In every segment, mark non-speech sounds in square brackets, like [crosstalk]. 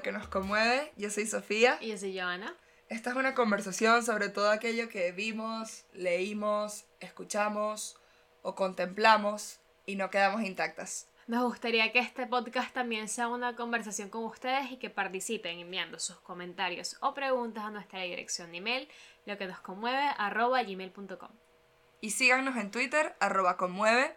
Lo que nos conmueve. Yo soy Sofía. Y yo soy Joana. Esta es una conversación sobre todo aquello que vimos, leímos, escuchamos o contemplamos y no quedamos intactas. Nos gustaría que este podcast también sea una conversación con ustedes y que participen enviando sus comentarios o preguntas a nuestra dirección de email, lo que nos conmueve, arroba gmail.com. Y síganos en Twitter, arroba conmueve.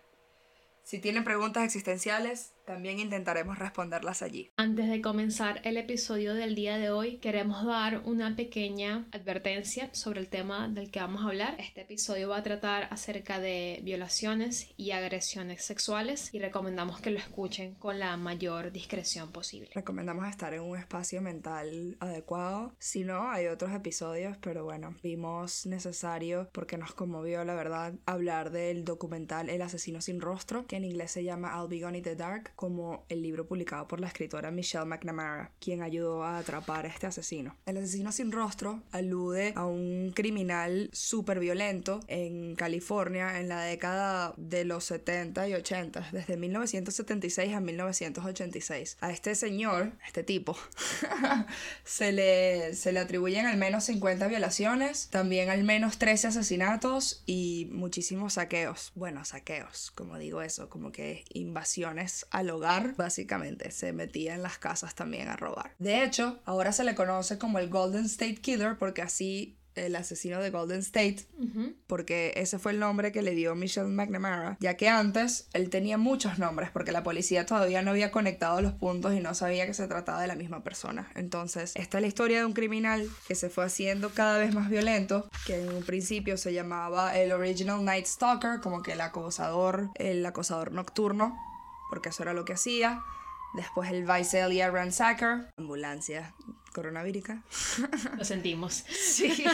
Si tienen preguntas existenciales, también intentaremos responderlas allí. Antes de comenzar el episodio del día de hoy, queremos dar una pequeña advertencia sobre el tema del que vamos a hablar. Este episodio va a tratar acerca de violaciones y agresiones sexuales y recomendamos que lo escuchen con la mayor discreción posible. Recomendamos estar en un espacio mental adecuado. Si no, hay otros episodios, pero bueno, vimos necesario porque nos conmovió, la verdad, hablar del documental El asesino sin rostro, que en inglés se llama I'll Be Gone in the Dark como el libro publicado por la escritora Michelle McNamara, quien ayudó a atrapar a este asesino. El asesino sin rostro alude a un criminal súper violento en California en la década de los 70 y 80, desde 1976 a 1986. A este señor, este tipo, [laughs] se, le, se le atribuyen al menos 50 violaciones, también al menos 13 asesinatos y muchísimos saqueos. Bueno, saqueos, como digo eso, como que invasiones al hogar, básicamente. Se metía en las casas también a robar. De hecho, ahora se le conoce como el Golden State Killer porque así el asesino de Golden State, porque ese fue el nombre que le dio Michelle McNamara, ya que antes él tenía muchos nombres, porque la policía todavía no había conectado los puntos y no sabía que se trataba de la misma persona. Entonces, esta es la historia de un criminal que se fue haciendo cada vez más violento, que en un principio se llamaba el Original Night Stalker, como que el acosador, el acosador nocturno, porque eso era lo que hacía. Después el Visalia Ransacker, ambulancia coronavírica. [laughs] Lo sentimos. Sí.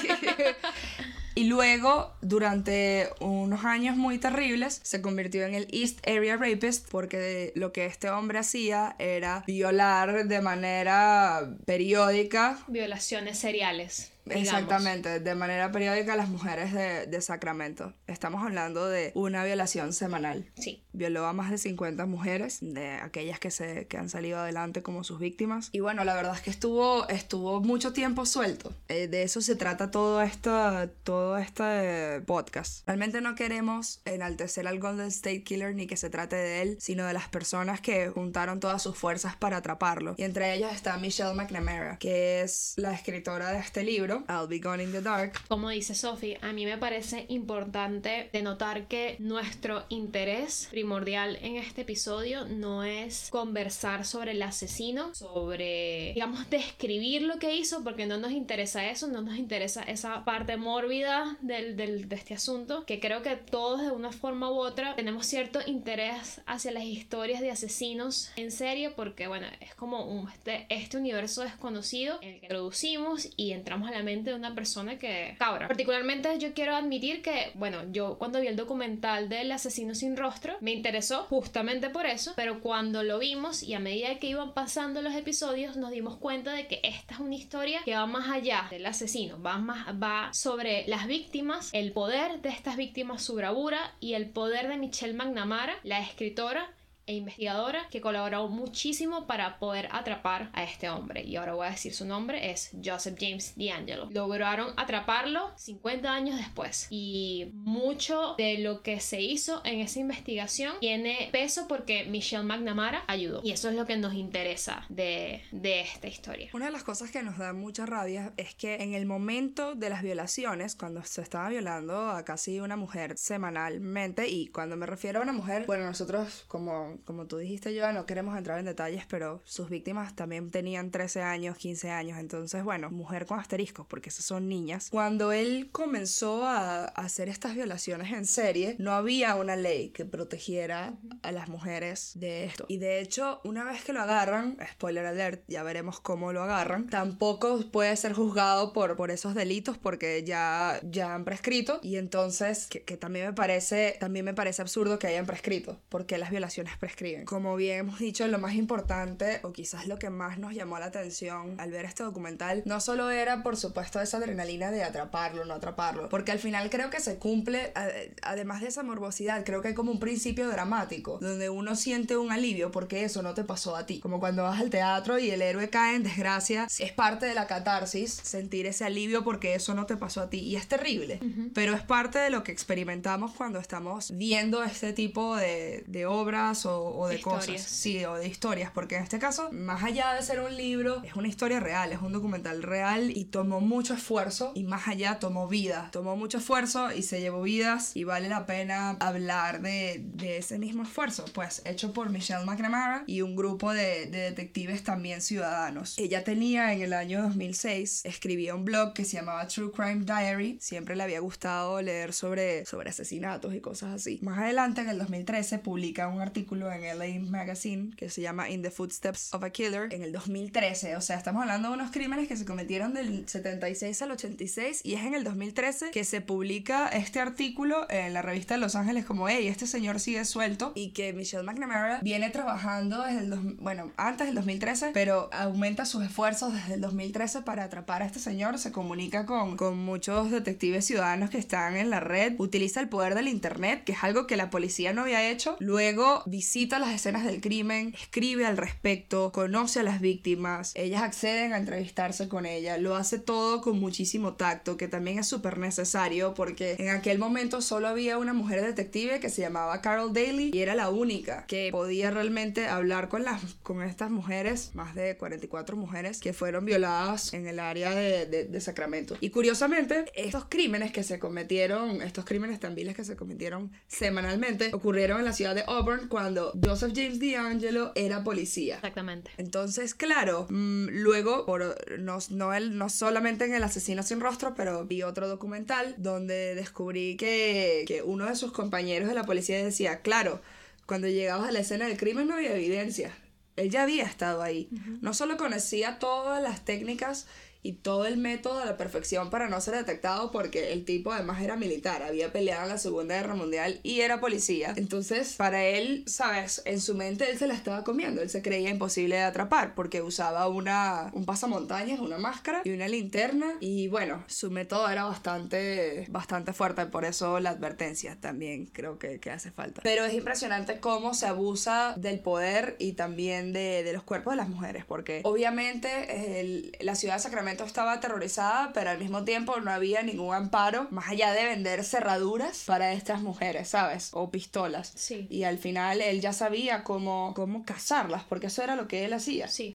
Y luego, durante unos años muy terribles, se convirtió en el East Area Rapist porque lo que este hombre hacía era violar de manera periódica. Violaciones seriales. Exactamente, de manera periódica las mujeres de, de, Sacramento. Estamos hablando de una violación semanal. Sí. Violó a más de 50 mujeres, de aquellas que, se, que han salido adelante como sus víctimas. Y bueno, la verdad es que estuvo, estuvo mucho tiempo suelto. Eh, de eso se trata todo, esto, todo este podcast. Realmente no queremos enaltecer al Golden State Killer ni que se trate de él, sino de las personas que juntaron todas sus fuerzas para atraparlo. Y entre ellas está Michelle McNamara, que es la escritora de este libro I'll Be Gone in the Dark. Como dice Sophie, a mí me parece importante denotar que nuestro interés primordial en este episodio no es conversar sobre el asesino, sobre, digamos, describir lo que hizo, porque no nos interesa eso, no nos interesa esa parte mórbida del, del, de este asunto, que creo que todos de una forma u otra tenemos cierto interés hacia las historias de asesinos en serie, porque bueno, es como un, este, este universo desconocido en el que producimos y entramos a la mente de una persona que cabra. Particularmente yo quiero admitir que, bueno, yo cuando vi el documental del asesino sin rostro, me interesó justamente por eso, pero cuando lo vimos y a medida que iban pasando los episodios, nos dimos cuenta de que esta es una historia que va más allá del asesino, va, más, va sobre las víctimas, el poder de estas víctimas, su bravura y el poder de Michelle McNamara, la escritora e investigadora que colaboró muchísimo para poder atrapar a este hombre. Y ahora voy a decir su nombre, es Joseph James D'Angelo. Lograron atraparlo 50 años después. Y mucho de lo que se hizo en esa investigación tiene peso porque Michelle McNamara ayudó. Y eso es lo que nos interesa de, de esta historia. Una de las cosas que nos da mucha rabia es que en el momento de las violaciones, cuando se estaba violando a casi una mujer semanalmente, y cuando me refiero a una mujer, bueno, nosotros como como tú dijiste, yo no queremos entrar en detalles, pero sus víctimas también tenían 13 años, 15 años, entonces, bueno, mujer con asteriscos, porque esas son niñas. Cuando él comenzó a hacer estas violaciones en serie, no había una ley que protegiera a las mujeres de esto. Y de hecho, una vez que lo agarran, spoiler alert, ya veremos cómo lo agarran, tampoco puede ser juzgado por, por esos delitos porque ya, ya han prescrito y entonces, que, que también me parece, también me parece absurdo que hayan prescrito, porque las violaciones prescriben. Como bien hemos dicho, lo más importante, o quizás lo que más nos llamó la atención al ver este documental, no solo era, por supuesto, esa adrenalina de atraparlo, no atraparlo, porque al final creo que se cumple, además de esa morbosidad, creo que hay como un principio dramático, donde uno siente un alivio porque eso no te pasó a ti. Como cuando vas al teatro y el héroe cae en desgracia, es parte de la catarsis sentir ese alivio porque eso no te pasó a ti. Y es terrible, pero es parte de lo que experimentamos cuando estamos viendo este tipo de, de obras o, de, cosas. Sí, o de historias, porque en este caso, más allá de ser un libro, es una historia real, es un documental real y tomó mucho esfuerzo y más allá tomó vida. Tomó mucho esfuerzo y se llevó vidas y vale la pena hablar de, de ese mismo esfuerzo, pues hecho por Michelle McNamara y un grupo de, de detectives también ciudadanos. Ella tenía en el año 2006, escribía un blog que se llamaba True Crime Diary, siempre le había gustado leer sobre, sobre asesinatos y cosas así. Más adelante, en el 2013, publica un artículo en LA Magazine que se llama In the Footsteps of a Killer en el 2013. O sea, estamos hablando de unos crímenes que se cometieron del 76 al 86 y es en el 2013 que se publica este artículo en la revista de Los Ángeles como, hey, este señor sigue suelto y que Michelle McNamara viene trabajando desde el, bueno, antes del 2013, pero aumenta sus esfuerzos desde el 2013 para atrapar a este señor, se comunica con, con muchos detectives ciudadanos que están en la red, utiliza el poder del internet, que es algo que la policía no había hecho, luego visita las escenas del crimen, escribe al respecto, conoce a las víctimas, ellas acceden a entrevistarse con ella, lo hace todo con muchísimo tacto, que también es súper necesario porque en aquel momento solo había una mujer detective que se llamaba Carol Daly y era la única que podía realmente hablar con, las, con estas mujeres, más de 44 mujeres que fueron violadas en el área de, de, Sacramento. Y curiosamente, estos crímenes que se cometieron, estos crímenes tan viles que se cometieron semanalmente, ocurrieron en la ciudad de Auburn cuando Joseph James DeAngelo era policía. Exactamente. Entonces, claro, mm, luego, por, no, no, el, no solamente en El asesino sin rostro, pero vi otro documental donde descubrí que, que uno de sus compañeros de la policía decía, claro, cuando llegabas a la escena del crimen no había evidencia. Él ya había estado ahí. No solo conocía todas las técnicas y todo el método a la perfección para no ser detectado porque el tipo además era militar, había peleado en la Segunda Guerra Mundial y era policía. Entonces, para él, sabes, en su mente él se la estaba comiendo, él se creía imposible de atrapar porque usaba una, un pasamontañas, una máscara y una linterna y bueno, su método era bastante, bastante fuerte, por eso la advertencia también creo que, que hace falta. Pero es impresionante cómo se abusa del poder y también de, de los cuerpos de las mujeres, porque obviamente el, la ciudad de Sacramento estaba aterrorizada, pero al mismo tiempo no había ningún amparo más allá de vender cerraduras para estas mujeres, ¿sabes? O pistolas. Sí. Y al final él ya sabía cómo, cómo cazarlas, porque eso era lo que él hacía. Sí.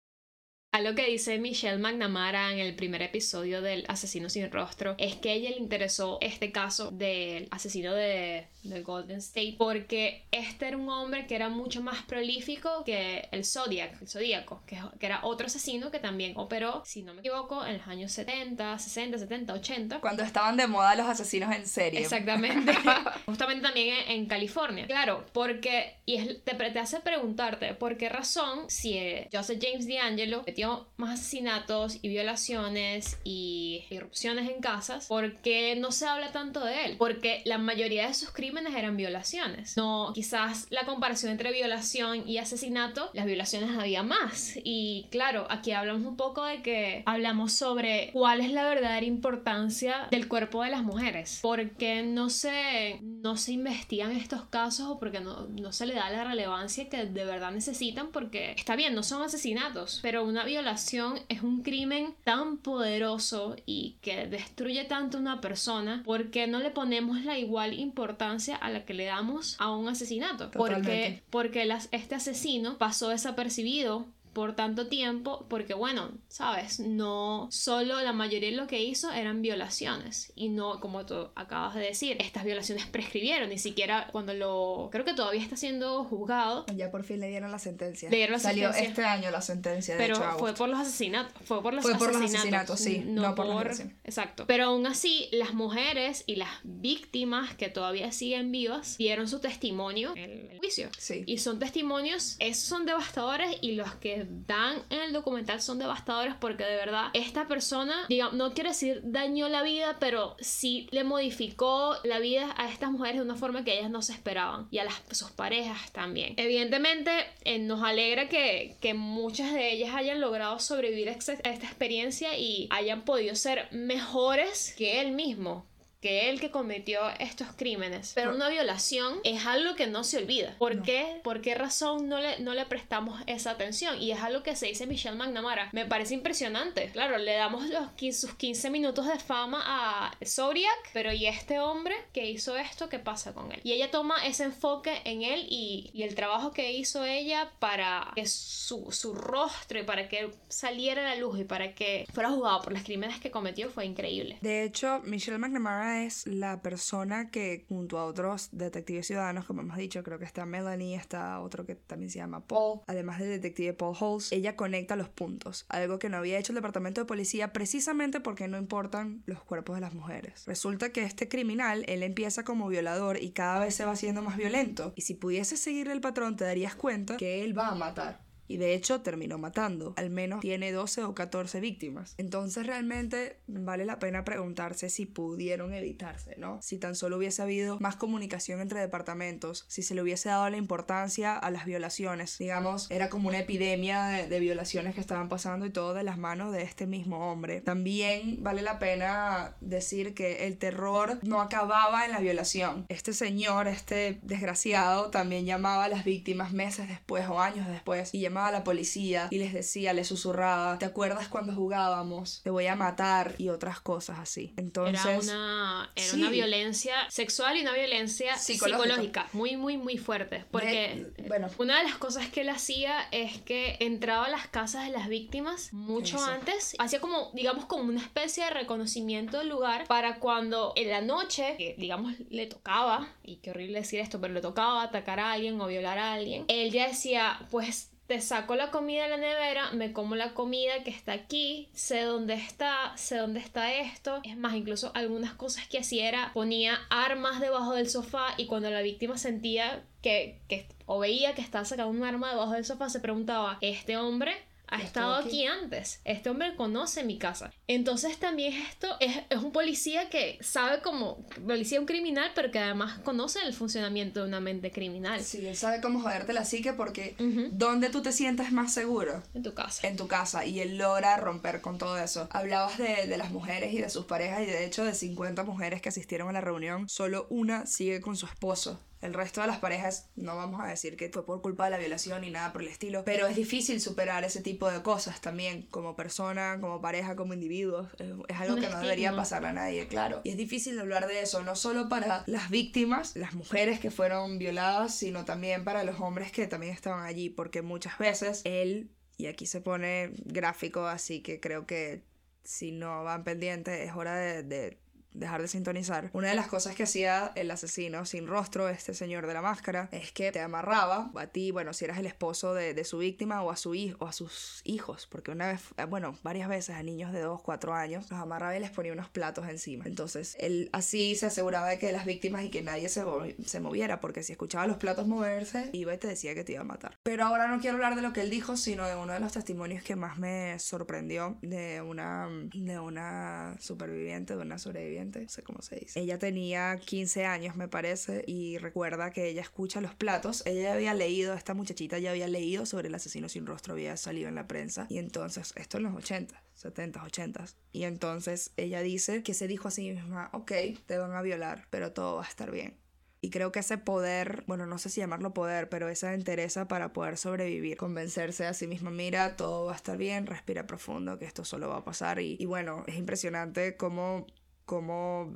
Algo que dice Michelle McNamara en el primer episodio del Asesino sin Rostro es que a ella le interesó este caso del asesino de, Golden State porque este era un hombre que era mucho más prolífico que el Zodiac, el Zodíaco, que, que, era otro asesino que también operó, si no me equivoco, en los años 70, 60, 70, 80. Cuando estaban de moda los asesinos en serie. Exactamente. [laughs] Justamente también en, California. Claro, porque, y te, te hace preguntarte, ¿por qué razón si Joseph James D'Angelo más asesinatos y violaciones y irrupciones en casas, ¿por qué no se habla tanto de él? Porque la mayoría de sus crímenes eran violaciones. No, quizás la comparación entre violación y asesinato, las violaciones había más. Y claro, aquí hablamos un poco de que hablamos sobre cuál es la verdadera importancia del cuerpo de las mujeres. Porque no se, no se investigan estos casos o porque no, no se le da la relevancia que de verdad necesitan porque está bien, no son asesinatos, pero una violación es un crimen tan poderoso y que destruye tanto a una persona porque no le ponemos la igual importancia a la que le damos a un asesinato. Porque, porque este asesino pasó desapercibido por tanto tiempo, porque bueno, sabes, no solo la mayoría de lo que hizo eran violaciones y no, como tú acabas de decir, estas violaciones prescribieron, ni siquiera cuando lo, creo que todavía está siendo juzgado. Ya por fin le dieron la sentencia. Le dieron la Salió este año la sentencia. De pero fue por los asesinatos, fue por los fue por los asesinatos, sí, no, por, exacto. Pero aún así, las mujeres y las víctimas que todavía siguen vivas dieron su testimonio en el juicio. Sí. Y son testimonios, esos son devastadores y los que dan en el documental son devastadores porque de verdad esta persona, digamos, no quiero decir dañó la vida, pero sí le modificó la vida a estas mujeres de una forma que ellas no se esperaban y a sus parejas también. Evidentemente eh, nos alegra que, que muchas de ellas hayan logrado sobrevivir a esta experiencia y hayan podido ser mejores que él mismo que él que cometió estos crímenes. Pero una violación es algo que no se olvida. ¿Por qué? ¿Por qué razón no le, no le prestamos esa atención? Y es algo que se dice Michelle McNamara. Me parece impresionante. Claro, le damos los, sus 15 minutos de fama a Zodiac, pero ¿y este hombre que hizo esto? ¿Qué pasa con él? Y ella toma ese enfoque en él y, y el trabajo que hizo ella para que su, su rostro y para que saliera a la luz y para que fuera juzgado por los crímenes que cometió fue increíble. De hecho, Michelle McNamara es la persona que, junto a otros detectives ciudadanos, como hemos dicho, creo que está Melanie, está otro que también se llama Paul, además del detective Paul Halls, ella conecta los puntos, algo que no había hecho el departamento de policía precisamente porque no importan los cuerpos de las mujeres. Resulta que este criminal, él empieza como violador y cada vez se va haciendo más violento, y si pudiese seguirle el patrón te darías cuenta que él va a matar y de hecho terminó matando. Al menos tiene 12 o 14 víctimas. Entonces realmente vale la pena preguntarse si pudieron evitarse, ¿no? Si tan solo hubiese habido más comunicación entre departamentos, si se le hubiese dado la importancia a las violaciones. Digamos, era como una epidemia de, violaciones que estaban pasando y todo de las manos de este mismo hombre. También vale la pena decir que el terror no acababa en la violación. Este señor, este desgraciado, también llamaba a las víctimas meses después o años después y llamaba a la policía y les decía, les susurraba, ¿te acuerdas cuando jugábamos? Te voy a matar y otras cosas así. Entonces... Era una, era una violencia sexual y una violencia psicológica, muy, muy, muy fuerte. Porque bueno. una de las cosas que él hacía es que entraba a las casas de las víctimas mucho antes, hacía como, digamos, como una especie de reconocimiento del lugar para cuando en la noche, que digamos le tocaba, y qué horrible decir esto, pero le tocaba atacar a alguien o violar a alguien, él ya decía, pues te saco la comida de la nevera, me como la comida que está aquí, sé dónde está, sé dónde está esto. Es más, incluso algunas cosas que hacía era ponía armas debajo del sofá y cuando la víctima sentía que, que o veía que estaba sacando un arma debajo del sofá, se preguntaba, ¿este hombre ha estado aquí? antes. Este hombre conoce mi casa. Entonces también esto es, es, un policía que sabe como policía un criminal, pero que además conoce el funcionamiento de una mente criminal. Sí, él sabe cómo joderte la psique porque ¿dónde tú te sientes más seguro? En tu casa. En tu casa. Y él logra romper con todo eso. Hablabas de, de las mujeres y de sus parejas y de hecho de 50 mujeres que asistieron a la reunión, solo una sigue con su esposo. El resto de las parejas no vamos a decir que fue por culpa de la violación ni nada por el estilo, pero es difícil superar ese tipo de cosas también como persona, como pareja, como individuo. Es, algo que no debería pasar a nadie, claro. Y es difícil hablar de eso, no solo para las víctimas, las mujeres que fueron violadas, sino también para los hombres que también estaban allí, porque muchas veces él, y aquí se pone gráfico, así que creo que si no van pendientes es hora de dejar de sintonizar. Una de las cosas que hacía el asesino sin rostro, este señor de la máscara, es que te amarraba a ti, bueno, si eras el esposo de, de su víctima o a su hijo o a sus hijos, porque una vez, eh, bueno, varias veces a niños de 2, 4 años, los amarraba y les ponía unos platos encima. Entonces, él así se aseguraba de que las víctimas y que nadie se, se moviera, porque si escuchaba los platos moverse, iba y te decía que te iba a matar. Pero ahora no quiero hablar de lo que él dijo, sino de uno de los testimonios que más me sorprendió de una, de una superviviente, de una sobreviviente no sé cómo se dice. Ella tenía 15 años, me parece, y recuerda que ella escucha los platos. Ella había leído, esta muchachita ya había leído sobre el asesino sin rostro, había salido en la prensa. Y entonces, esto en los 80, 70, 80. Y entonces ella dice que se dijo a sí misma, ok, te van a violar, pero todo va a estar bien. Y creo que ese poder, bueno, no sé si llamarlo poder, pero esa entereza para poder sobrevivir, convencerse a sí misma, mira, todo va a estar bien, respira profundo, que esto solo va a pasar. Y, y bueno, es impresionante cómo cómo,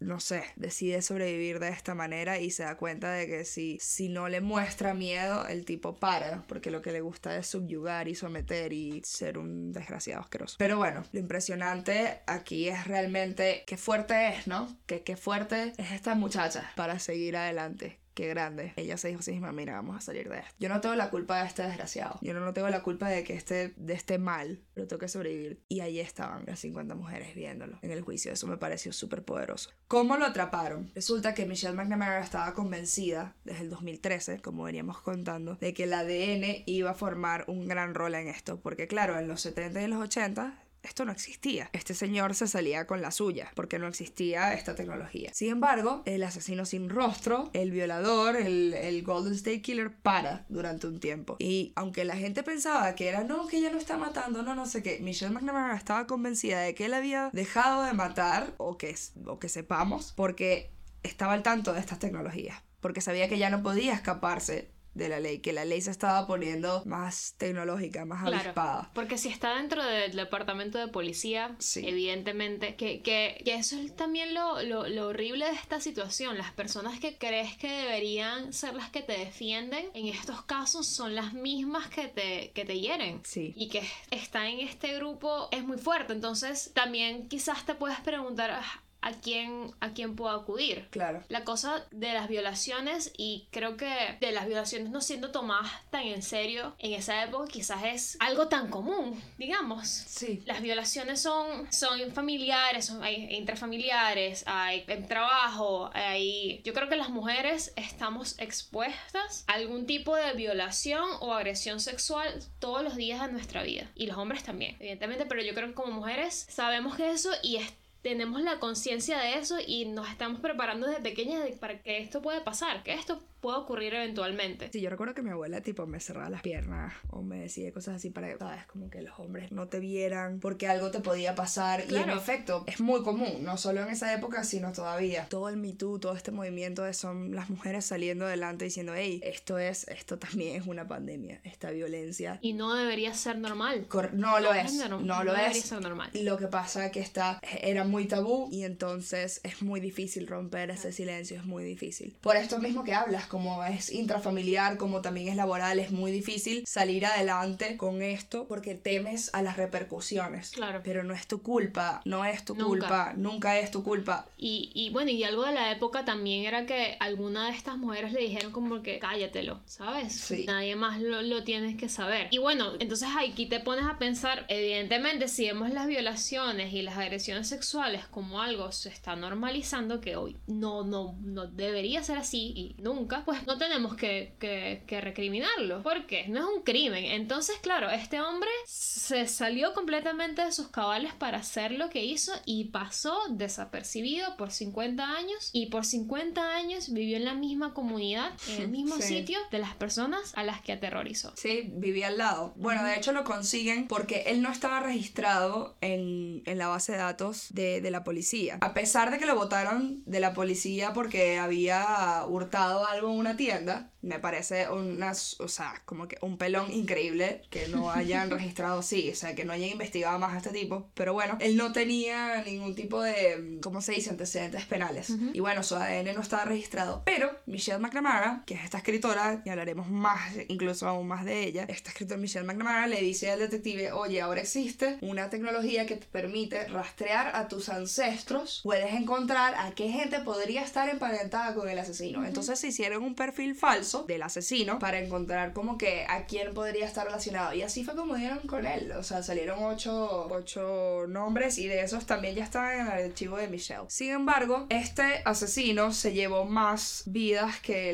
no sé, decide sobrevivir de esta manera y se da cuenta de que si, si no le muestra miedo, el tipo para, porque lo que le gusta es subyugar y someter y ser un desgraciado asqueroso. Pero bueno, lo impresionante aquí es realmente qué fuerte es, ¿no? Que qué fuerte es esta muchacha para seguir adelante qué grande. Ella se dijo a sí misma, mira, vamos a salir de esto. Yo no tengo la culpa de este desgraciado. Yo no, tengo la culpa de que esté de este mal, pero tengo que sobrevivir. Y ahí estaban las 50 mujeres viéndolo en el juicio. Eso me pareció súper poderoso. ¿Cómo lo atraparon? Resulta que Michelle McNamara estaba convencida desde el 2013, como veníamos contando, de que el ADN iba a formar un gran rol en esto. Porque claro, en los 70 y los 80 esto no existía. Este señor se salía con la suya porque no existía esta tecnología. Sin embargo, el asesino sin rostro, el violador, el, Golden State Killer para durante un tiempo. Y aunque la gente pensaba que era no, que ella no está matando, no, no sé qué, Michelle McNamara estaba convencida de que él había dejado de matar o que, o que sepamos porque estaba al tanto de estas tecnologías porque sabía que ya no podía escaparse de la ley, que la ley se estaba poniendo más tecnológica, más avispada. Porque si está dentro del departamento de policía, evidentemente, que, que, eso es también lo, lo, horrible de esta situación. Las personas que crees que deberían ser las que te defienden, en estos casos son las mismas que te, que te hieren. Sí. Y que está en este grupo es muy fuerte. Entonces, también quizás te puedes preguntar, ah, a quién, a quién puedo acudir. Claro. La cosa de las violaciones y creo que de las violaciones no siendo tomadas tan en serio en esa época quizás es algo tan común, digamos. Sí. Las violaciones son, son familiares, son hay intrafamiliares, hay en trabajo, hay... Yo creo que las mujeres estamos expuestas a algún tipo de violación o agresión sexual todos los días de nuestra vida. Y los hombres también, evidentemente, pero yo creo que como mujeres sabemos que eso y es tenemos la conciencia de eso y nos estamos preparando desde pequeñas para que esto pueda pasar, que esto puede ocurrir eventualmente. Sí, yo recuerdo que mi abuela tipo me cerraba las piernas o me decía cosas así para, sabes, como que los hombres no te vieran porque algo te podía pasar y en efecto es muy común, no solo en esa época sino todavía. Todo el Me Too, todo este movimiento de son las mujeres saliendo adelante diciendo, hey, esto es, esto también es una pandemia, esta violencia. Y no debería ser normal. no, lo es, no, no, lo debería ser normal. Lo que pasa es que está, era muy tabú y entonces es muy difícil romper ese silencio, es muy difícil. Por esto mismo que hablas, como es intrafamiliar, como también es laboral, es muy difícil salir adelante con esto porque temes a las repercusiones. Claro. Pero no es tu culpa, no es tu culpa, nunca es tu culpa. Y, y bueno, y algo de la época también era que alguna de estas mujeres le dijeron como que cállatelo, ¿sabes? Sí. Nadie más lo, lo tienes que saber. Y bueno, entonces aquí te pones a pensar, evidentemente, si vemos las violaciones y las agresiones sexuales como algo se está normalizando, que hoy no, no, no debería ser así y nunca, pues no tenemos que, que, recriminarlo. porque No es un crimen. Entonces, claro, este hombre se salió completamente de sus cabales para hacer lo que hizo y pasó desapercibido por 50 años y por 50 años vivió en la misma comunidad, en el [laughs] mismo sitio de las personas a las que aterrorizó. Sí, vivía al lado. Bueno, de hecho lo consiguen porque él no estaba registrado en, en la base de datos de, de la policía. A pesar de que lo votaron de la policía porque había hurtado algo una tienda, me parece unas, o sea, como que un pelón increíble que no hayan [laughs] registrado sí, o sea, que no hayan investigado más a este tipo. Pero bueno, él no tenía ningún tipo de, ¿cómo se dice?, antecedentes penales. Y bueno, su ADN no estaba registrado. Pero Michelle McNamara, que es esta escritora, y hablaremos más, incluso aún más de ella, esta escritora Michelle McNamara le dice al detective, oye, ahora existe una tecnología que te permite rastrear a tus ancestros, puedes encontrar a qué gente podría estar emparentada con el asesino. Entonces se hicieron un perfil falso del asesino para encontrar como que a quién podría estar relacionado. Y así fue como dieron con él. O sea, salieron ocho, ocho nombres y de esos también ya estaban en el archivo de Michelle. Sin embargo, este asesino se llevó más vidas que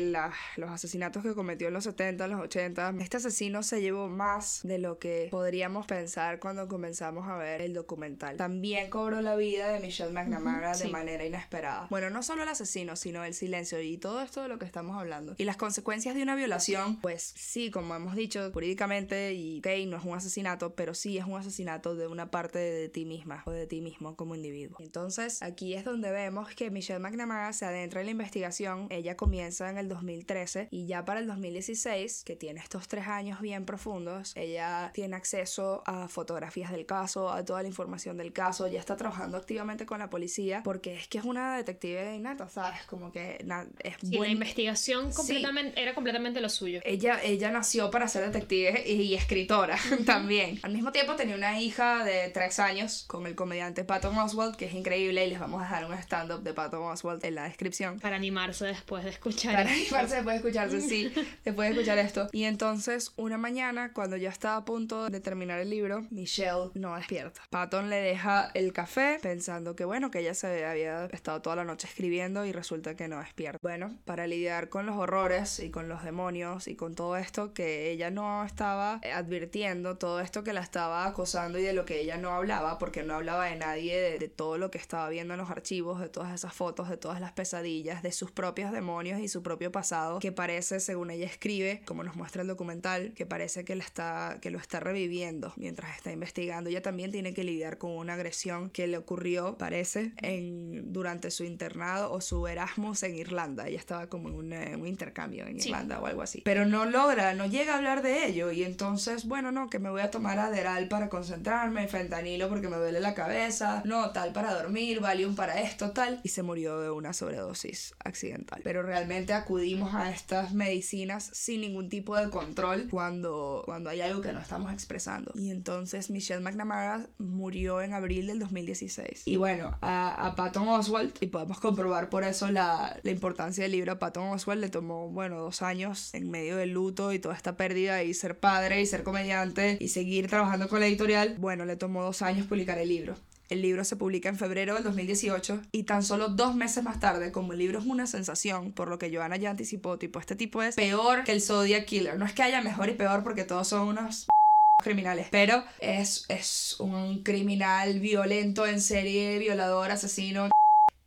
los asesinatos que cometió en los 70, los 80. Este asesino se llevó más de lo que podríamos pensar cuando comenzamos a ver el documental. También cobró la vida de Michelle McNamara de manera inesperada. Bueno, no solo el asesino, sino el silencio y todo esto de lo que estamos hablando. Y las consecuencias de una violación, pues sí, como hemos dicho jurídicamente, y ok, no es un asesinato, pero sí es un asesinato de una parte de ti misma o de ti mismo como individuo. Entonces, aquí es donde vemos que Michelle McNamara se adentra en la investigación. Ella comienza en el 2013 y ya para el 2016, que tiene estos tres años bien profundos, ella tiene acceso a fotografías del caso, a toda la información del caso, ya está trabajando activamente con la policía porque es que es una detective innata, ¿sabes? Como que es sí, la investigación completamente, era completamente lo suyo. Ella, ella nació para ser detective y, escritora [laughs] también. Al mismo tiempo tenía una hija de tres años con el comediante Patton Oswald, que es increíble y les vamos a dejar un stand-up de Patton Oswald en la descripción. Para animarse después de escuchar. Para animarse después de escucharse, sí, [laughs] después de escuchar esto. Y entonces, una mañana, cuando ya estaba a punto de terminar el libro, Michelle no despierta. Patton le deja el café pensando que bueno, que ella se había estado toda la noche escribiendo y resulta que no despierta. Bueno, para lidiar con los horrores y con los demonios y con todo esto que ella no estaba advirtiendo, todo esto que la estaba acosando y de lo que ella no hablaba, porque no hablaba de nadie, de, de todo lo que estaba viendo en los archivos, de todas esas fotos, de todas las pesadillas, de sus propios demonios y su propio pasado, que parece, según ella escribe, como nos muestra el documental, que parece que, la está, que lo está reviviendo mientras está investigando. Ella también tiene que lidiar con una agresión que le ocurrió, parece, en, durante su internado o su Erasmus en Irlanda. Ella estaba como en un, intercambio en Irlanda o algo así. Pero no logra, no llega a hablar de ello y entonces, bueno, no, que me voy a tomar Aderal para concentrarme, fentanilo porque me duele la cabeza, no, tal para dormir, Valium para esto, tal. Y se murió de una sobredosis accidental. Pero realmente acudimos a estas medicinas sin ningún tipo de control cuando, cuando hay algo que no estamos expresando. Y entonces Michelle McNamara murió en abril del 2016. Y bueno, a, a Patton Oswald, y podemos comprobar por eso la, la, importancia del libro, a Patton Oswald le tomó, bueno, dos años en medio del luto y toda esta pérdida y ser padre y ser comediante y seguir trabajando con la editorial, bueno, le tomó dos años publicar el libro. El libro se publica en febrero del 2018 y tan solo dos meses más tarde, como el libro es una sensación, por lo que Joana ya anticipó, tipo, este tipo es peor que el Zodiac Killer. No es que haya mejor y peor porque todos son unos [laughs] criminales, pero es, es un criminal violento en serie, violador, asesino,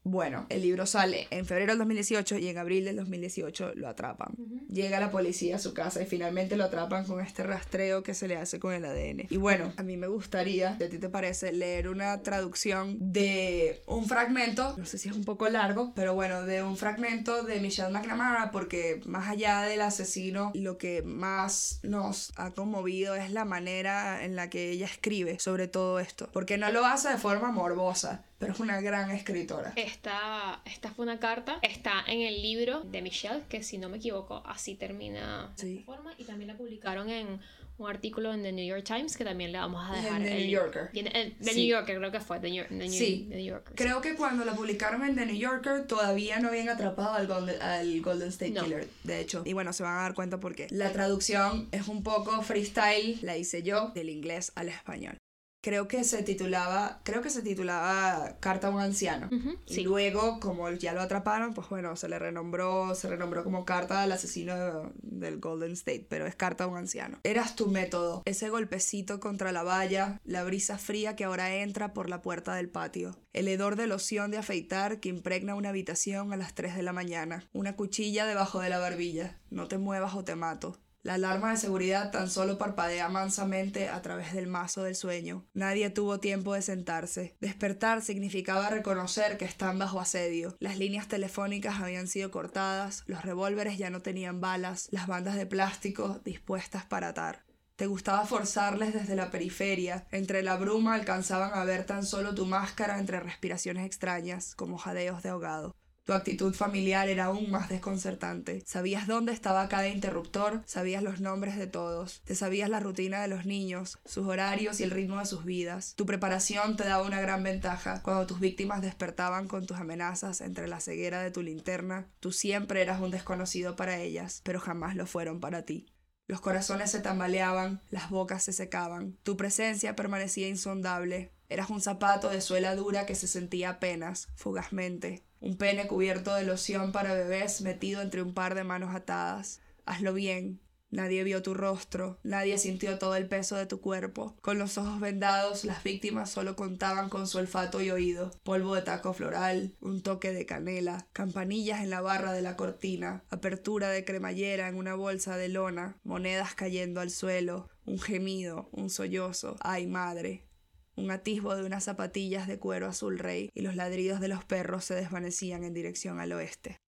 bueno, el libro sale en febrero del 2018 y en abril del 2018 lo atrapan. Llega la policía a su casa y finalmente lo atrapan con este rastreo que se le hace con el ADN. Y bueno, a mí me gustaría, si a ti te parece, leer una traducción de un fragmento, no sé si es un poco largo, pero bueno, de un fragmento de Michelle McNamara, porque más allá del asesino, lo que más nos ha conmovido es la manera en la que ella escribe sobre todo esto. Porque no lo hace de forma morbosa pero es una gran escritora. Esta, esta fue una carta, está en el libro de Michelle, que si no me equivoco, así termina de esta forma, y también la publicaron en un artículo en The New York Times que también le vamos a dejar. En The New Yorker. En, The New Yorker creo que fue. The New, New, sí. The New Yorker, creo que cuando la publicaron en The New Yorker todavía no habían atrapado al Golden, al Golden State Killer, de hecho. Y bueno, se van a dar cuenta porque la traducción es un poco freestyle, la hice yo, del inglés al español creo que se titulaba, creo que se titulaba Carta a un anciano. Y luego, como ya lo atraparon, pues bueno, se le renombró, se renombró como Carta al asesino del Golden State, pero es Carta a un anciano. Eras tu método, ese golpecito contra la valla, la brisa fría que ahora entra por la puerta del patio, el hedor de loción de afeitar que impregna una habitación a las 3 de la mañana, una cuchilla debajo de la barbilla, no te muevas o te mato. La alarma de seguridad tan solo parpadea mansamente a través del mazo del sueño. Nadie tuvo tiempo de sentarse. Despertar significaba reconocer que están bajo asedio. Las líneas telefónicas habían sido cortadas, los revólveres ya no tenían balas, las bandas de plástico dispuestas para atar. Te gustaba forzarles desde la periferia. Entre la bruma alcanzaban a ver tan solo tu máscara entre respiraciones extrañas, como jadeos de ahogado. Tu actitud familiar era aún más desconcertante. Sabías dónde estaba cada interruptor, sabías los nombres de todos, te sabías la rutina de los niños, sus horarios y el ritmo de sus vidas. Tu preparación te daba una gran ventaja. Cuando tus víctimas despertaban con tus amenazas entre la ceguera de tu linterna, tú siempre eras un desconocido para ellas, pero jamás lo fueron para ti. Los corazones se tambaleaban, las bocas se secaban. Tu presencia permanecía insondable. Eras un zapato de suela dura que se sentía apenas, fugazmente, un pene cubierto de loción para bebés metido entre un par de manos atadas. Hazlo bien. Nadie vio tu rostro, nadie sintió todo el peso de tu cuerpo. Con los ojos vendados, las víctimas solo contaban con su olfato y oído. Polvo de taco floral, un toque de canela, campanillas en la barra de la cortina, apertura de cremallera en una bolsa de lona, monedas cayendo al suelo, un gemido, un sollozo. ¡Ay, madre! Un atisbo de unas zapatillas de cuero azul rey y los ladridos de los perros se desvanecían en dirección al oeste.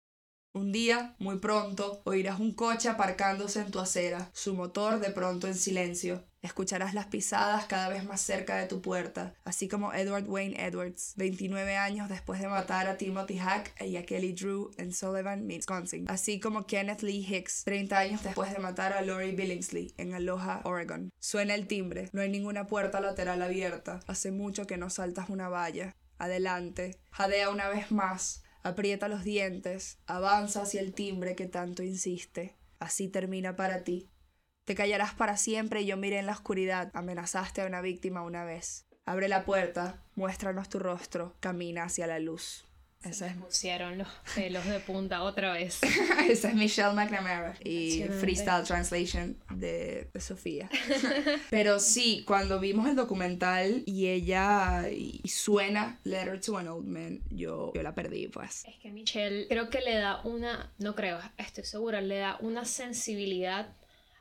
Un día, muy pronto, oirás un coche aparcándose en tu acera, su motor de pronto en silencio. Escucharás las pisadas cada vez más cerca de tu puerta, así como Edward Wayne Edwards, 29 años después de matar a Timothy Hack y a Kelly Drew en Sullivan, Wisconsin, así como Kenneth Lee Hicks, 30 años después de matar a Lori Billingsley en Aloha, Oregon. Suena el timbre, no hay ninguna puerta lateral abierta, hace mucho que no saltas una valla. Adelante, jadea una vez más, aprieta los dientes, avanza hacia el timbre que tanto insiste. Así termina para ti. Te callarás para siempre y yo miré en la oscuridad. Amenazaste a una víctima una vez. Abre la puerta, muéstranos tu rostro, camina hacia la luz. Esa es... pusieron los pelos de punta otra vez. [laughs] Esa es Michelle McNamara y Freestyle Translation de, Sofía. Pero sí, cuando vimos el documental y ella y suena Letter to an Old Man, yo, yo la perdí, pues. Es que Michelle creo que le da una, no creo, estoy segura, le da una sensibilidad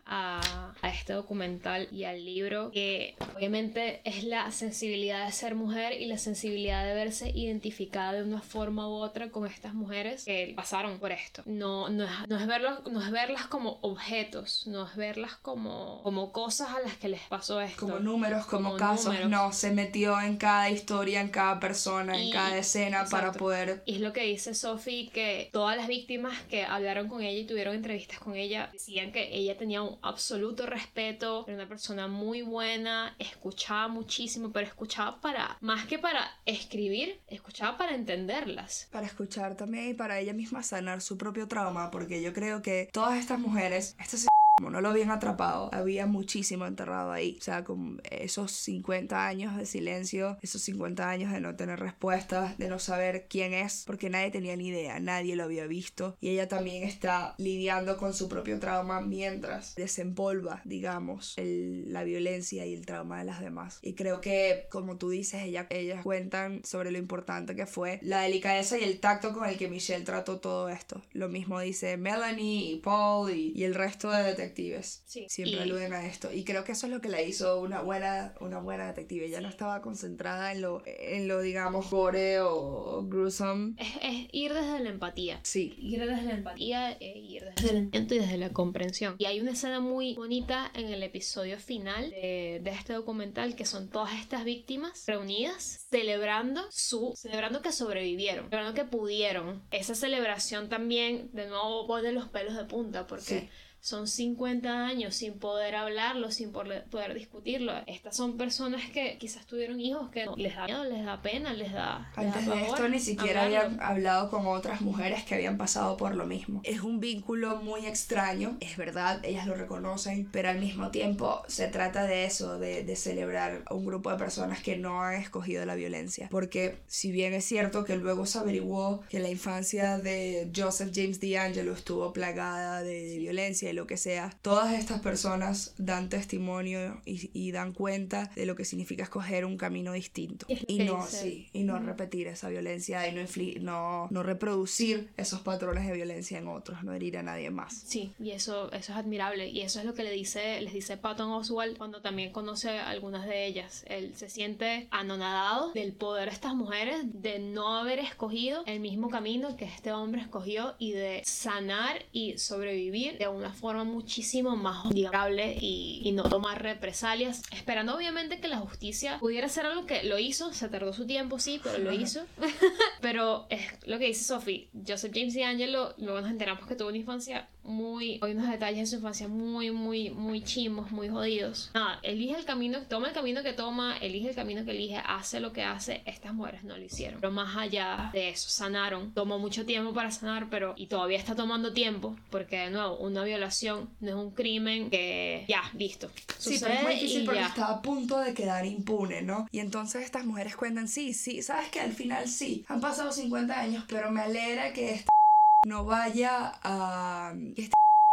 a, este documental y al libro, que obviamente es la sensibilidad de ser mujer y la sensibilidad de verse identificada de una forma u otra con estas mujeres que pasaron por esto. No, no, es, no, es, verlos, no es verlas como objetos, no es verlas como, como cosas a las que les pasó esto. Como números, como, casos, no, se metió en cada historia, en cada persona, en cada escena para poder... Y es lo que dice Sophie, que todas las víctimas que hablaron con ella y tuvieron entrevistas con ella decían que ella tenía un absoluto respeto, era una persona muy buena, escuchaba muchísimo, pero escuchaba para, más que para escribir, escuchaba para entenderlas. Para escuchar también y para ella misma sanar su propio trauma, porque yo creo que todas estas mujeres, estas no lo habían atrapado, había muchísimo enterrado ahí. O sea, con esos 50 años de silencio, esos 50 años de no tener respuestas, de no saber quién es, porque nadie tenía ni idea, nadie lo había visto. Y ella también está lidiando con su propio trauma mientras desempolva, digamos, la violencia y el trauma de las demás. Y creo que, como tú dices, ella, ellas cuentan sobre lo importante que fue la delicadeza y el tacto con el que Michelle trató todo esto. Lo mismo dice Melanie y Paul y, y el resto de detectives. Siempre aluden a esto. Y creo que eso es lo que la hizo una buena, una buena detective. Ella no estaba concentrada en lo, en lo digamos, gore o gruesome. Es, ir desde la empatía. Sí. Ir desde la empatía, e ir desde el intento y desde la comprensión. Y hay una escena muy bonita en el episodio final de, de este documental que son todas estas víctimas reunidas celebrando su celebrando que sobrevivieron celebrando que pudieron esa celebración también de nuevo pone los pelos de punta porque son 50 años sin poder hablarlo, sin poder discutirlo. Estas son personas que quizás tuvieron hijos que les da miedo, les da pena, les da... Antes de esto ni siquiera habían hablado con otras mujeres que habían pasado por lo mismo. Es un vínculo muy extraño, es verdad, ellas lo reconocen, pero al mismo tiempo se trata de eso, de, de celebrar a un grupo de personas que no han escogido la violencia. Porque si bien es cierto que luego se averiguó que la infancia de Joseph James DeAngelo estuvo plagada de, de violencia lo que sea, todas estas personas dan testimonio y, dan cuenta de lo que significa escoger un camino distinto. Y no, sí, y no repetir esa violencia y no, no, no reproducir esos patrones de violencia en otros, no herir a nadie más. Sí, y eso, eso es admirable. Y eso es lo que le dice, les dice Patton Oswald cuando también conoce a algunas de ellas. Él se siente anonadado del poder de estas mujeres, de no haber escogido el mismo camino que este hombre escogió y de sanar y sobrevivir de una forma forma muchísimo más amigable y, y, no tomar represalias, esperando obviamente que la justicia pudiera hacer algo que lo hizo, se tardó su tiempo, sí, pero lo hizo. [laughs] pero es lo que dice Sophie, Joseph James D'Angelo, luego nos enteramos que tuvo una infancia muy, hay unos detalles de su infancia muy, muy, muy chimos, muy jodidos. Nada, elige el camino, toma el camino que toma, elige el camino que elige, hace lo que hace. Estas mujeres no lo hicieron. Pero más allá de eso, sanaron. Tomó mucho tiempo para sanar, pero y todavía está tomando tiempo, porque de nuevo, una violación no es un crimen que ya, listo. sí, pero es muy difícil porque está a punto de quedar impune, ¿no? Y entonces estas mujeres cuentan, sí, sí, sabes que al final sí, han pasado 50 años, pero me alegra que esta no vaya a...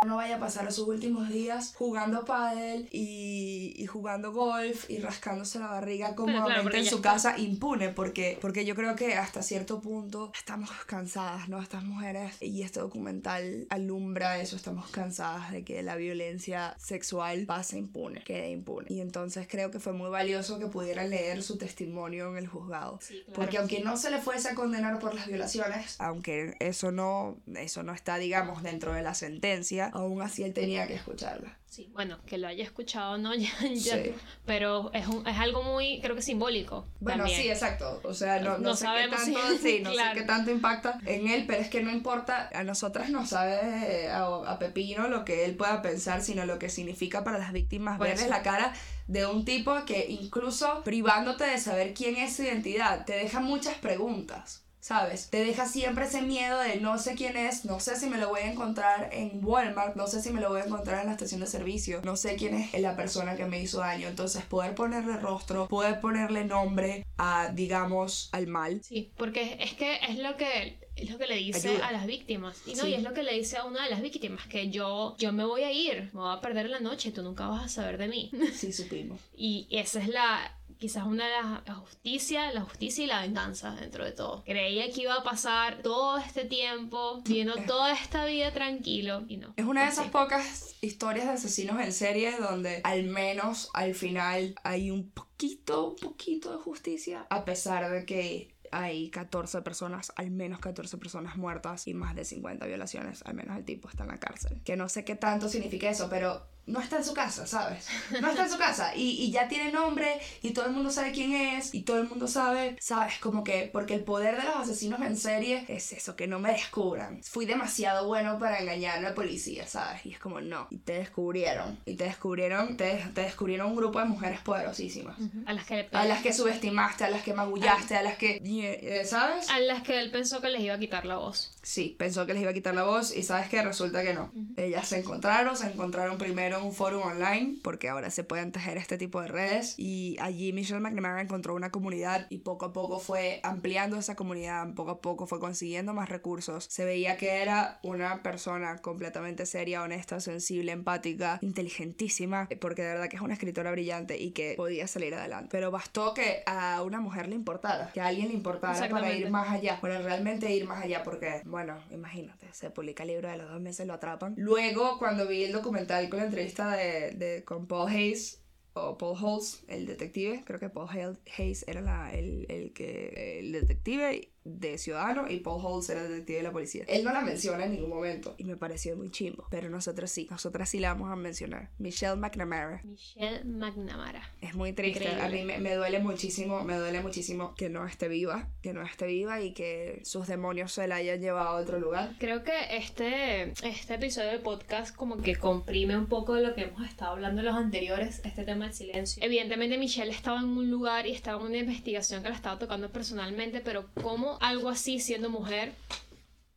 No vaya a pasar sus últimos días jugando pádel y, y, jugando golf y rascándose la barriga cómodamente en su casa impune porque, porque yo creo que hasta cierto punto estamos cansadas, ¿no? Estas mujeres y este documental alumbra eso, estamos cansadas de que la violencia sexual pase impune, quede impune. Y entonces creo que fue muy valioso que pudieran leer su testimonio en el juzgado. porque aunque no se le fuese a condenar por las violaciones, aunque eso no, eso no está, digamos, dentro de la sentencia, aún así él tenía que escucharla. Sí, bueno, que lo haya escuchado no, [laughs] ya, ya pero es, un, es algo muy, creo que simbólico. Bueno, sí, exacto. O sea, no, no, sé qué tanto, sí, no [laughs] sé qué tanto impacta en él, pero es que no importa, a nosotras no sabe a, Pepino lo que él pueda pensar, sino lo que significa para las víctimas verles la cara de un tipo que incluso privándote de saber quién es su identidad, te deja muchas preguntas. ¿Sabes? Te deja siempre ese miedo de no sé quién es, no sé si me lo voy a encontrar en Walmart, no sé si me lo voy a encontrar en la estación de servicio, no sé quién es la persona que me hizo daño. Entonces, poder ponerle rostro, poder ponerle nombre a, digamos, al mal. Sí, porque es que es lo que es lo que le dice a las víctimas. Y no, y es lo que le dice a una de las víctimas, que yo, yo me voy a ir, me voy a perder la noche, tú nunca vas a saber de mí. Sí, supimos. [laughs] y esa es la, quizás una de las la justicia, la justicia y la venganza dentro de todo. Creía que iba a pasar todo este tiempo viviendo toda esta vida tranquilo y no. Es una de esas pocas historias de asesinos en serie donde al menos al final hay un poquito, un poquito de justicia, a pesar de que hay 14 personas, al menos 14 personas muertas y más de 50 violaciones, al menos el tipo está en la cárcel. Que no sé qué tanto significa eso, pero no está en su casa, ¿sabes? No está en su casa y, y, ya tiene nombre y todo el mundo sabe quién es y todo el mundo sabe, ¿sabes? Como que porque el poder de los asesinos en serie es eso, que no me descubran. Fui demasiado bueno para engañar a la policía, ¿sabes? Y es como, no. Y te descubrieron. Y te descubrieron, te, te descubrieron un grupo de mujeres poderosísimas. A las que A las que subestimaste, a las que magullaste, a las que, eh, ¿sabes? A las que él pensó que les iba a quitar la voz. Sí, pensó que les iba a quitar la voz y sabes que resulta que no. Ellas se encontraron, se encontraron primero un foro online, porque ahora se pueden tejer este tipo de redes, y allí Michelle McNamara encontró una comunidad y poco a poco fue ampliando esa comunidad, poco a poco fue consiguiendo más recursos. Se veía que era una persona completamente seria, honesta, sensible, empática, inteligentísima, porque de verdad que es una escritora brillante y que podía salir adelante. Pero bastó que a una mujer le importara, que a alguien le importara para ir más allá, para realmente ir más allá, porque, bueno, imagínate, se publica el libro de los dos meses, lo atrapan. Luego, cuando vi el documental con la entrevista de, de con Paul Hayes, o Paul Holtz, el detective, creo que Paul Hayes era la, el, el, que, el detective de Ciudadano y Paul Holtz era el detective de la policía. Él no la menciona en ningún momento y me pareció muy chimbo, pero nosotros sí, nosotras sí la vamos a mencionar. Michelle McNamara. Michelle McNamara. Es muy triste, a mí me, me, duele muchísimo, me duele muchísimo que no esté viva, que no esté viva y que sus demonios se la hayan llevado a otro lugar. Creo que este, este episodio del podcast como que comprime un poco de lo que hemos estado hablando en los anteriores, este tema del silencio. Evidentemente Michelle estaba en un lugar y estaba en una investigación que la estaba tocando personalmente, pero ¿cómo algo así siendo mujer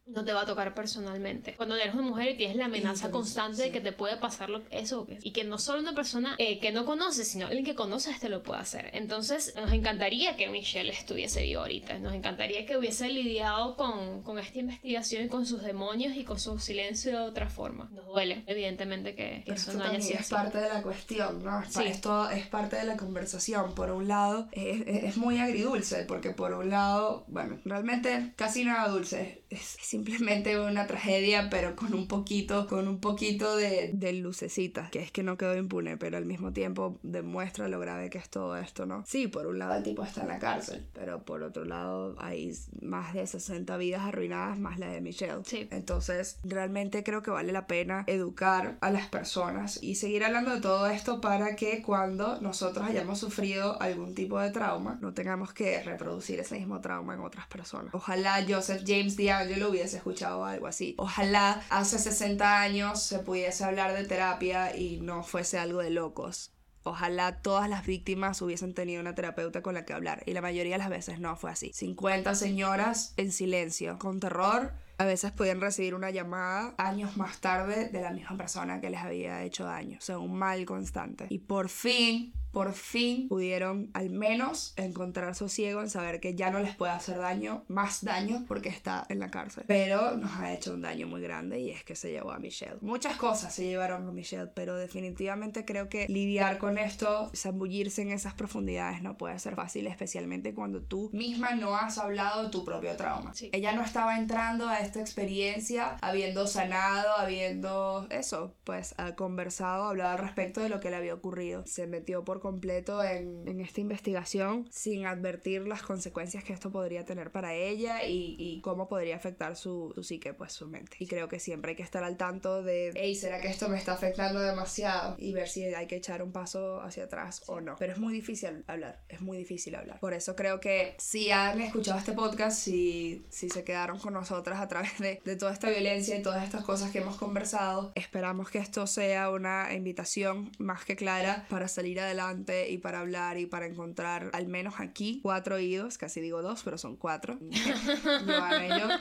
no te va a tocar personalmente. Cuando eres una mujer y tienes la amenaza constante de que te puede pasar lo, eso y que no solo una persona eh, que no conoces, sino alguien que conoces te lo puede hacer. Entonces nos encantaría que Michelle estuviese viva ahorita, nos encantaría que hubiese lidiado con, con esta investigación y con sus demonios y con su silencio de otra forma. Nos duele, evidentemente, que, eso no haya sido es parte de la cuestión, ¿no? Esto es parte de la conversación. Por un lado, es, es, muy agridulce, porque por un lado, bueno, realmente casi nada dulce. Es, simplemente una tragedia, pero con un poquito, con un poquito de, de lucecita, que es que no quedó impune, pero al mismo tiempo demuestra lo grave que es todo esto, ¿no? Sí, por un lado el tipo está en la cárcel, pero por otro lado hay más de 60 vidas arruinadas, más la de Michelle. Sí. Entonces, realmente creo que vale la pena educar a las personas y seguir hablando de todo esto para que cuando nosotros hayamos sufrido algún tipo de trauma, no tengamos que reproducir ese mismo trauma en otras personas. Ojalá Joseph James lo hubiese escuchado algo así. Ojalá hace 60 años se pudiese hablar de terapia y no fuese algo de locos. Ojalá todas las víctimas hubiesen tenido una terapeuta con la que hablar y la mayoría de las veces no fue así. 50 señoras en silencio, con terror. A veces podían recibir una llamada años más tarde de la misma persona que les había hecho daño. O sea, un mal constante. Y por fin por fin pudieron al menos encontrar sosiego en saber que ya no les puede hacer daño, más daño, porque está en la cárcel. Pero nos ha hecho un daño muy grande y es que se llevó a Michelle. Muchas cosas se llevaron a Michelle, pero definitivamente creo que lidiar con esto, zambullirse en esas profundidades no puede ser fácil, especialmente cuando tú misma no has hablado de tu propio trauma. Ella no estaba entrando a esta experiencia habiendo sanado, habiendo eso, pues conversado, hablado al respecto de lo que le había ocurrido. Se metió por completo en, en esta investigación sin advertir las consecuencias que esto podría tener para ella y, y cómo podría afectar su, su, psique, pues su mente. Y creo que siempre hay que estar al tanto de, hey, ¿será que esto me está afectando demasiado? Y ver si hay que echar un paso hacia atrás o no. Pero es muy difícil hablar, es muy difícil hablar. Por eso creo que si han escuchado este podcast, si, si se quedaron con nosotras a través de, de toda esta violencia y todas estas cosas que hemos conversado, esperamos que esto sea una invitación más que clara para salir adelante y para hablar y para encontrar al menos aquí cuatro oídos, casi digo dos, pero son cuatro. [laughs] Joana y yo. [laughs]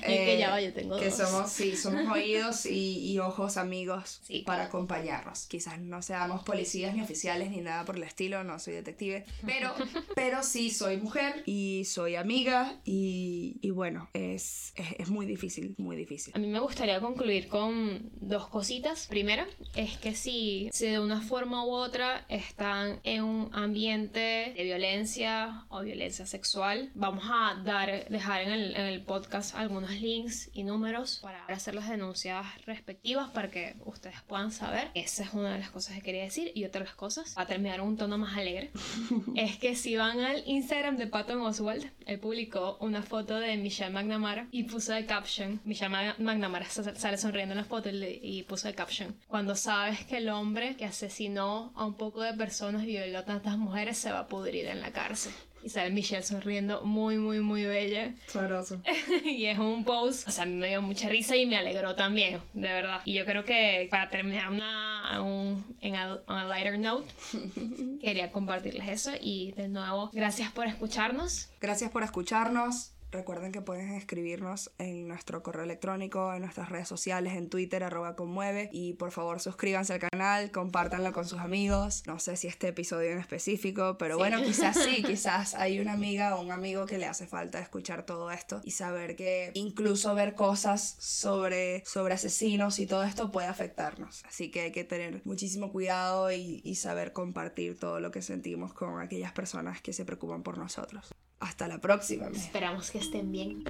Y que ya yo tengo que dos. somos, sí, somos oídos y, y ojos amigos Sí, para claro. acompañarnos. Quizás no seamos policías ni oficiales ni nada por el estilo, no soy detective, pero, [laughs] pero sí soy mujer y soy amiga y, y bueno, es, es, es muy difícil, muy difícil. A mí me gustaría concluir con dos cositas. Primero, es que si, si de una forma u otra están en un ambiente de violencia o violencia sexual, vamos a dar, dejar en el, en el podcast algunos links y números para hacer las denuncias respectivas para que ustedes puedan saber. Esa es una de las cosas que quería decir. Y otra de las cosas, para terminar un tono más alegre, [laughs] es que si van al Instagram de Patton Oswald, él publicó una foto de Michelle McNamara y puso de caption, Michelle Ma- McNamara sa- sale sonriendo en la foto y puso de caption, cuando sabes que el hombre que asesinó a un poco de personas y violó a tantas mujeres se va a pudrir en la cárcel. Y sale Michelle sonriendo muy, muy, muy bella. Sabroso. [laughs] y es un post, o sea, a mí me dio mucha risa y me alegró también, de verdad. Y yo creo que para terminar una, un, en a, a lighter note, [laughs] quería compartirles eso. Y de nuevo, gracias por escucharnos. Gracias por escucharnos. Recuerden que pueden escribirnos en nuestro correo electrónico, en nuestras redes sociales, en Twitter, arroba conmueve. Y por favor suscríbanse al canal, compártanlo con sus amigos. No sé si este episodio en específico, pero Sí. bueno, quizás sí, [laughs] quizás hay una amiga o un amigo que le hace falta escuchar todo esto y saber que incluso ver cosas sobre, sobre asesinos y todo esto puede afectarnos. Así que hay que tener muchísimo cuidado y, y saber compartir todo lo que sentimos con aquellas personas que se preocupan por nosotros. Hasta la próxima. Esperamos que estén bien.